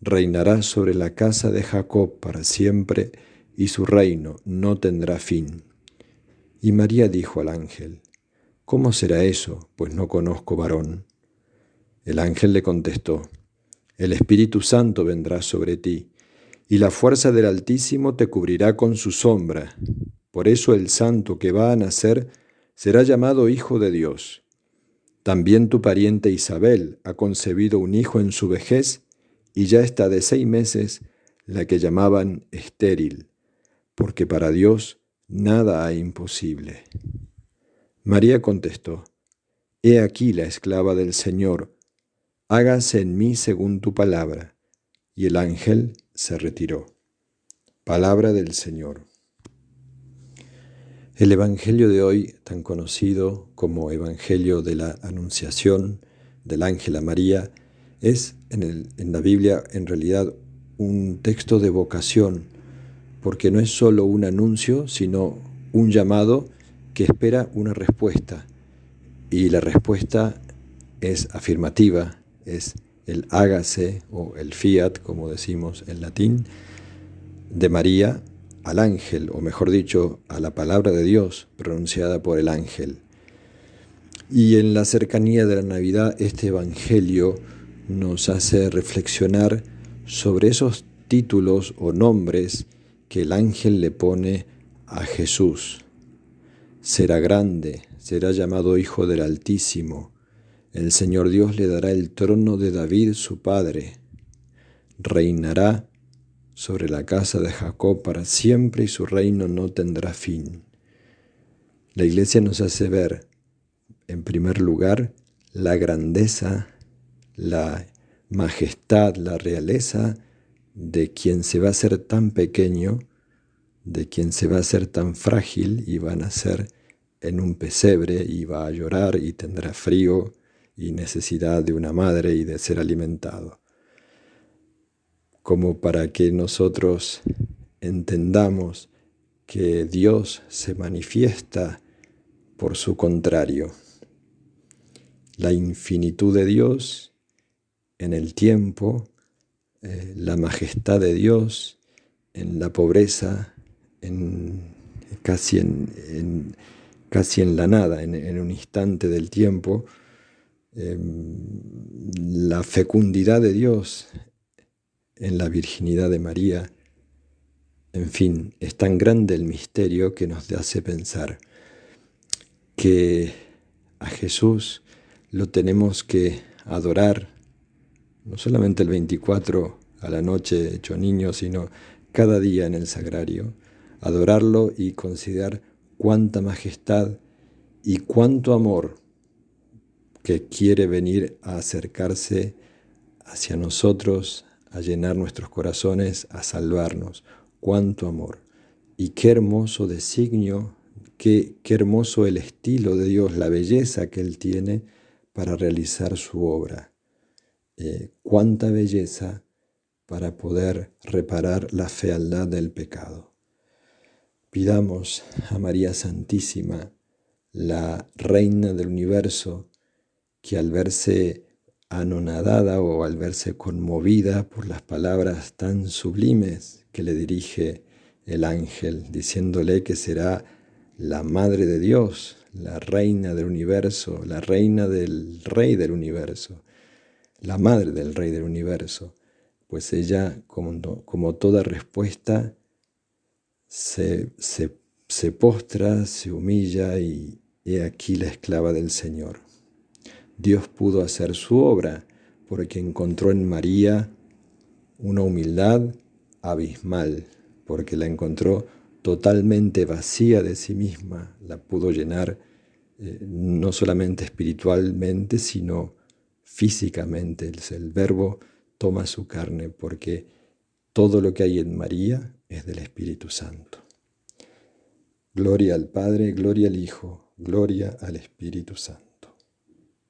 reinará sobre la casa de Jacob para siempre, y su reino no tendrá fin. Y María dijo al ángel, ¿Cómo será eso? Pues no conozco varón. El ángel le contestó, El Espíritu Santo vendrá sobre ti, y la fuerza del Altísimo te cubrirá con su sombra. Por eso el santo que va a nacer será llamado Hijo de Dios. También tu pariente Isabel ha concebido un hijo en su vejez, y ya está de seis meses la que llamaban estéril, porque para Dios nada hay imposible. María contestó, He aquí la esclava del Señor, hágase en mí según tu palabra. Y el ángel se retiró. Palabra del Señor. El Evangelio de hoy, tan conocido como Evangelio de la Anunciación del ángel a María, es en, la Biblia en realidad un texto de vocación, porque no es solo un anuncio, sino un llamado que espera una respuesta. Y la respuesta es afirmativa, es el hágase o el fiat, como decimos en latín, de María al ángel, o mejor dicho, a la palabra de Dios pronunciada por el ángel. Y en la cercanía de la Navidad, este Evangelio nos hace reflexionar sobre esos títulos o nombres que el ángel le pone a Jesús. Será grande, será llamado Hijo del Altísimo. El Señor Dios le dará el trono de David su padre. Reinará sobre la casa de Jacob para siempre y su reino no tendrá fin. La iglesia nos hace ver, en primer lugar, la grandeza la majestad, la realeza de quien se va a ser tan pequeño, de quien se va a ser tan frágil y va a nacer en un pesebre y va a llorar y tendrá frío y necesidad de una madre y de ser alimentado. Como para que nosotros entendamos que Dios se manifiesta por su contrario. La infinitud de Dios en el tiempo, eh, la majestad de Dios, en la pobreza, en, casi, en, casi en la nada, en, un instante del tiempo, em, la fecundidad de Dios en la virginidad de María. En fin, es tan grande el misterio que nos hace pensar que a Jesús lo tenemos que adorar no solamente el 24 a la noche hecho niño, sino cada día en el sagrario, adorarlo y considerar cuánta majestad y cuánto amor que quiere venir a acercarse hacia nosotros, a llenar nuestros corazones, a salvarnos. Cuánto amor. Y qué hermoso designio, qué, qué hermoso el estilo de Dios, la belleza que Él tiene para realizar su obra. Eh, cuánta belleza para poder reparar la fealdad del pecado. Pidamos a María Santísima, la Reina del Universo, que al verse anonadada o al verse conmovida por las palabras tan sublimes que le dirige el ángel, diciéndole que será la Madre de Dios, la Reina del Universo, la Reina del Rey del Universo, la madre del Rey del universo, pues ella, como, como toda respuesta, se, se, postra, se humilla y he aquí la esclava del Señor. Dios pudo hacer su obra porque encontró en María una humildad abismal, porque la encontró totalmente vacía de sí misma, la pudo llenar eh, no solamente espiritualmente, sino físicamente. El, verbo toma su carne porque todo lo que hay en María es del Espíritu Santo. Gloria al Padre, gloria al Hijo, gloria al Espíritu Santo.